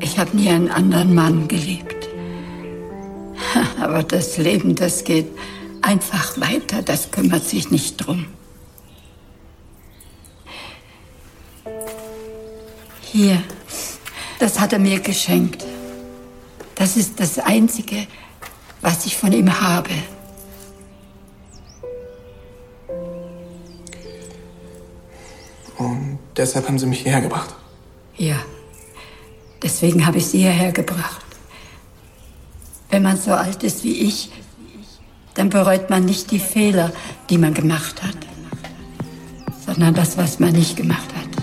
Ich habe nie einen anderen Mann geliebt. Aber das Leben, das geht einfach weiter, das kümmert sich nicht drum. Hier, das hat er mir geschenkt. Das ist das Einzige, was ich von ihm habe. Und deshalb haben Sie mich hierher gebracht? Ja, deswegen habe ich Sie hierher gebracht. Wenn man so alt ist wie ich, dann bereut man nicht die Fehler, die man gemacht hat, sondern das, was man nicht gemacht hat.